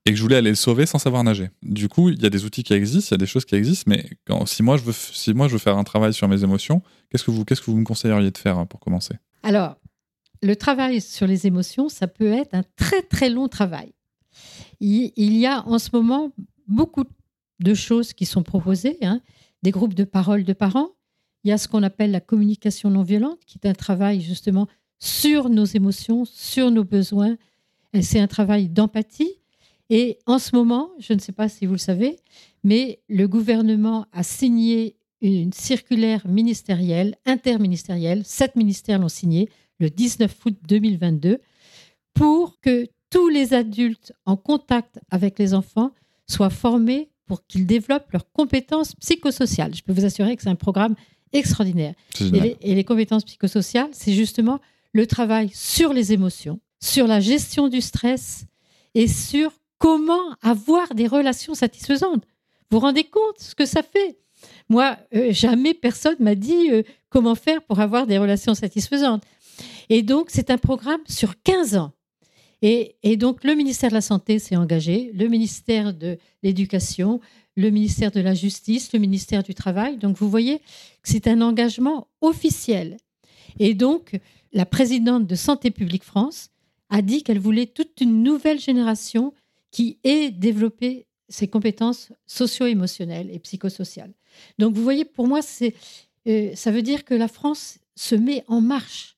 et que je voulais aller le sauver sans savoir nager. Du coup, il y a des outils qui existent, il y a des choses qui existent, mais si, moi je veux, si moi je veux faire un travail sur mes émotions, qu'est-ce que vous, que vous me conseilleriez de faire hein, pour commencer? Alors, le travail sur les émotions, ça peut être un très très long travail. Il, y a en ce moment beaucoup de choses qui sont proposées, hein. des groupes de parole de parents. Il y a ce qu'on appelle la communication non violente, qui est un travail justement sur nos émotions, sur nos besoins. C'est un travail d'empathie. Et en ce moment, je ne sais pas si vous le savez, mais le gouvernement a signé une circulaire ministérielle, interministérielle, sept ministères l'ont signée, le 19 août 2022 pour que tous les adultes en contact avec les enfants soient formés pour qu'ils développent leurs compétences psychosociales. Je peux vous assurer que c'est un programme extraordinaire. Et les, et les compétences psychosociales, c'est justement le travail sur les émotions, sur la gestion du stress et sur comment avoir des relations satisfaisantes? Vous vous rendez compte ce que ça fait? Moi, euh, jamais personne m'a dit euh, comment faire pour avoir des relations satisfaisantes. Et donc, c'est un programme sur 15 ans. Et, et donc, le ministère de la Santé s'est engagé, le ministère de l'Éducation, le ministère de la Justice, le ministère du Travail. Donc, vous voyez que c'est un engagement officiel. Et donc, la présidente de Santé publique France a dit qu'elle voulait toute une nouvelle génération qui ait développé ses compétences socio-émotionnelles et psychosociales. Donc, vous voyez, pour moi, c'est, euh, ça veut dire que la France se met en marche.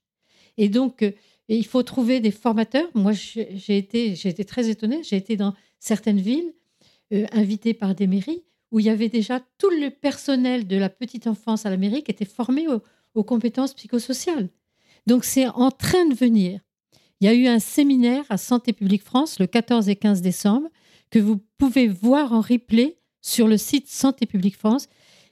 Et donc, euh, il faut trouver des formateurs. Moi, j'ai été, j'ai été très étonnée. J'ai été dans certaines villes, euh, invitée par des mairies, où il y avait déjà tout le personnel de la petite enfance à la mairie qui était formé aux compétences psychosociales. Donc, c'est en train de venir. Il y a eu un séminaire à Santé publique France le 14 et 15 décembre que vous pouvez voir en replay sur le site Santé publique France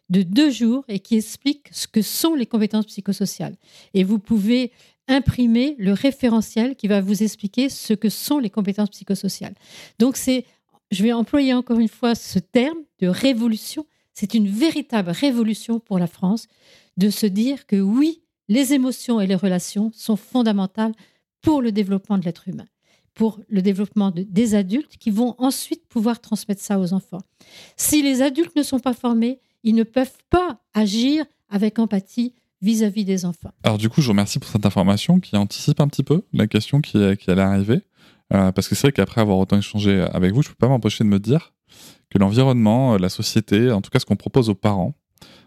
de deux jours et qui explique ce que sont les compétences psychosociales. Et vous pouvez imprimer le référentiel qui va vous expliquer ce que sont les compétences psychosociales. Donc c'est, je vais employer encore une fois ce terme de révolution. C'est une véritable révolution pour la France de se dire que oui, les émotions et les relations sont fondamentales pour le développement de l'être humain, pour le développement de- des adultes qui vont ensuite pouvoir transmettre ça aux enfants. Si les adultes ne sont pas formés, ils ne peuvent pas agir avec empathie vis-à-vis des enfants. Alors du coup, je vous remercie pour cette information qui anticipe un petit peu la question qui, allait arriver. Euh, parce que c'est vrai qu'après avoir autant échangé avec vous, je ne peux pas m'empêcher de me dire que l'environnement, la société, en tout cas ce qu'on propose aux parents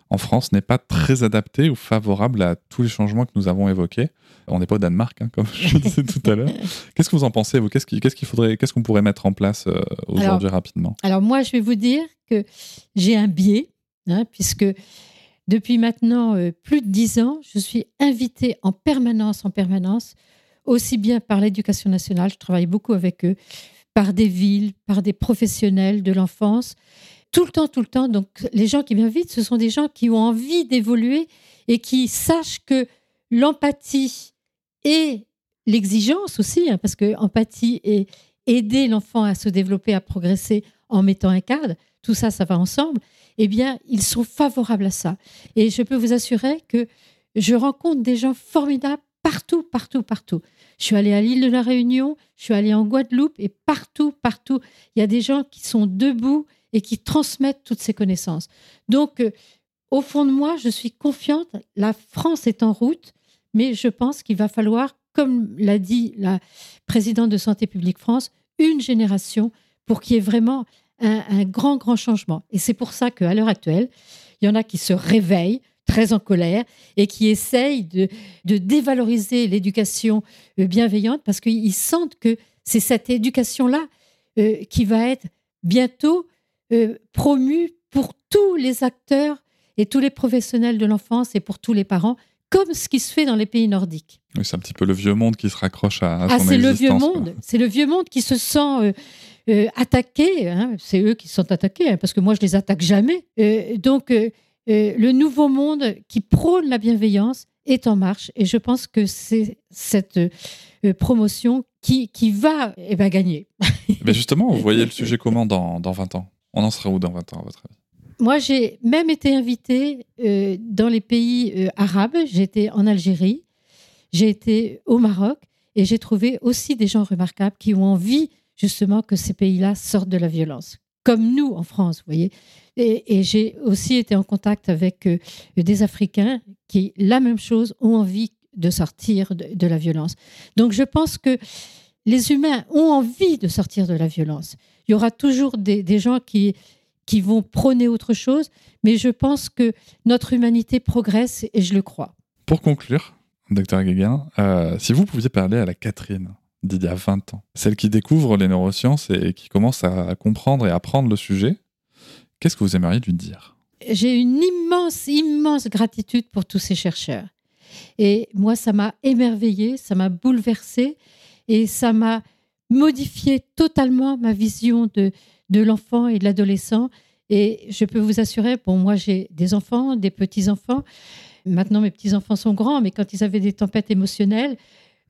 en France n'est pas très adapté ou favorable à tous les changements que nous avons évoqués. On n'est pas au Danemark, hein, comme je le disais tout à l'heure. Qu'est-ce que vous en pensez, vous? Qu'est-ce qu'il faudrait, qu'est-ce qu'on pourrait mettre en place euh, aujourd'hui rapidement? Alors moi, je vais vous dire que j'ai un biais, hein, puisque depuis maintenant euh, plus de dix ans, je suis invitée en permanence, en permanence, aussi bien par l'éducation nationale, je travaille beaucoup avec eux, par des villes, par des professionnels de l'enfance, tout le temps, tout le temps. Donc les gens qui m'invitent, ce sont des gens qui ont envie d'évoluer et qui sachent que l'empathie et l'exigence aussi, hein, parce que empathie et aider l'enfant à se développer, à progresser en mettant un cadre, tout ça, ça va ensemble, eh bien, ils sont favorables à ça. Et je peux vous assurer que je rencontre des gens formidables partout, partout, partout. Je suis allée à l'île de la Réunion, je suis allée en Guadeloupe et partout, partout, il y a des gens qui sont debout et qui transmettent toutes ces connaissances. Donc, euh, au fond de moi, je suis confiante. La France est en route, mais je pense qu'il va falloir, comme l'a dit la présidente de Santé publique France, une génération pour qu'il y ait vraiment un, grand, grand changement. Et c'est pour ça qu'à l'heure actuelle, il y en a qui se réveillent très en colère et qui essayent de, de dévaloriser l'éducation euh, bienveillante parce qu'ils sentent que c'est cette éducation-là euh, qui va être bientôt euh, promue pour tous les acteurs et tous les professionnels de l'enfance et pour tous les parents, comme ce qui se fait dans les pays nordiques. Oui, c'est un petit peu le vieux monde qui se raccroche à, à ah, son c'est le vieux monde, c'est le vieux monde qui se sent euh, euh, attaqué. hein. c'est eux qui se sont attaqués, hein, parce que moi je les attaque jamais. Euh, donc le nouveau monde qui prône la bienveillance est en marche, et je pense que c'est cette promotion qui, qui va eh ben, gagner. Mais justement, vous voyez le sujet comment dans, dans 20 ans On en sera où dans 20 ans, à votre avis? Moi, j'ai même été invitée euh, dans les pays euh, arabes. Été en Algérie, j'ai été au Maroc et j'ai trouvé aussi des gens remarquables qui ont envie justement que ces pays-là sortent de la violence, comme nous en France, vous voyez. Et, j'ai aussi été en contact avec euh, des Africains qui, la même chose, ont envie de sortir de la violence. Donc je pense que les humains ont envie de sortir de la violence. Il y aura toujours des, des gens qui, qui vont prôner autre chose, mais je pense que notre humanité progresse et je le crois. Pour conclure, docteur Guéguin, euh, si vous pouviez parler à la Catherine d'il y a 20 ans, celle qui découvre les neurosciences et qui commence à comprendre et apprendre le sujet, qu'est-ce que vous aimeriez lui dire? J'ai une immense, immense gratitude pour tous ces chercheurs. Et moi, ça m'a émerveillée, ça m'a bouleversée et ça m'a modifié totalement ma vision de, de l'enfant et de l'adolescent. Et je peux vous assurer, bon, moi j'ai des enfants, des petits-enfants. Maintenant, mes petits-enfants sont grands, mais quand ils avaient des tempêtes émotionnelles,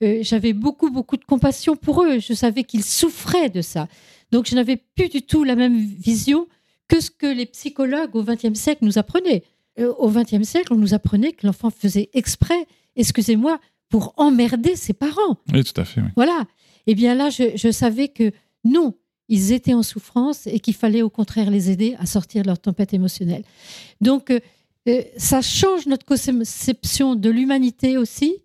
euh, j'avais beaucoup, beaucoup de compassion pour eux. Je savais qu'ils souffraient de ça. Donc, je n'avais plus du tout la même vision que ce que les psychologues au XXe siècle nous apprenaient. Euh, au XXe siècle, on nous apprenait que l'enfant faisait exprès, excusez-moi, pour emmerder ses parents. Oui, tout à fait. oui. Voilà. Eh bien là, je, savais que non, ils étaient en souffrance et qu'il fallait au contraire les aider à sortir de leur tempête émotionnelle. Donc, euh, euh, ça change notre conception de l'humanité aussi,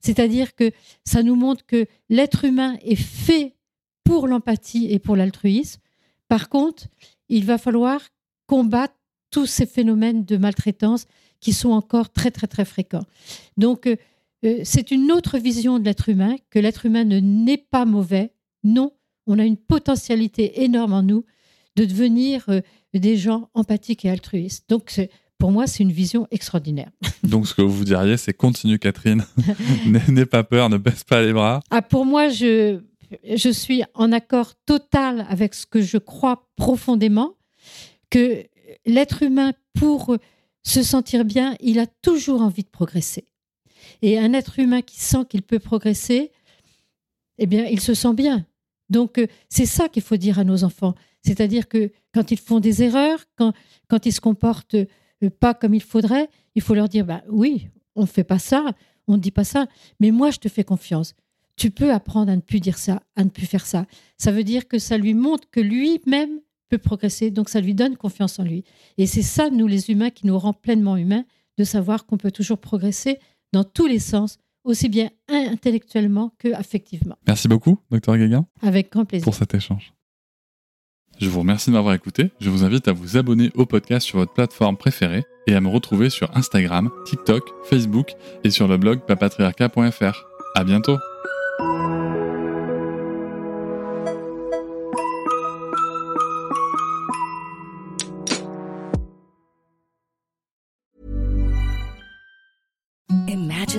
c'est-à-dire que ça nous montre que l'être humain est fait pour l'empathie et pour l'altruisme. Par contre, il va falloir combattre tous ces phénomènes de maltraitance qui sont encore très, très, très fréquents. Donc, euh, c'est une autre vision de l'être humain, que l'être humain ne n'est pas mauvais. Non, on a une potentialité énorme en nous de devenir euh, des gens empathiques et altruistes. Donc, pour moi, c'est une vision extraordinaire. Donc, ce que vous diriez, c'est continue, Catherine. N'aie pas peur, ne baisse pas les bras. Ah, pour moi, je, je suis en accord total avec ce que je crois profondément, que l'être humain, pour se sentir bien, il a toujours envie de progresser. Et un être humain qui sent qu'il peut progresser, eh bien, il se sent bien. Donc, euh, c'est ça qu'il faut dire à nos enfants. C'est-à-dire que quand ils font des erreurs, quand, quand ils se comportent euh, pas comme il faudrait, il faut leur dire, bah oui, on ne fait pas ça, on ne dit pas ça, mais moi, je te fais confiance tu peux apprendre à ne plus dire ça, à ne plus faire ça. Ça veut dire que ça lui montre que lui-même peut progresser, donc ça lui donne confiance en lui. Et c'est ça, nous les humains, qui nous rend pleinement humains, de savoir qu'on peut toujours progresser dans tous les sens, aussi bien intellectuellement que affectivement. Merci beaucoup, docteur Guéguin, Avec grand plaisir. pour cet échange. Je vous remercie de m'avoir écouté. Je vous invite à vous abonner au podcast sur votre plateforme préférée et à me retrouver sur Instagram, TikTok, Facebook et sur le blog papatriarca.fr. À bientôt!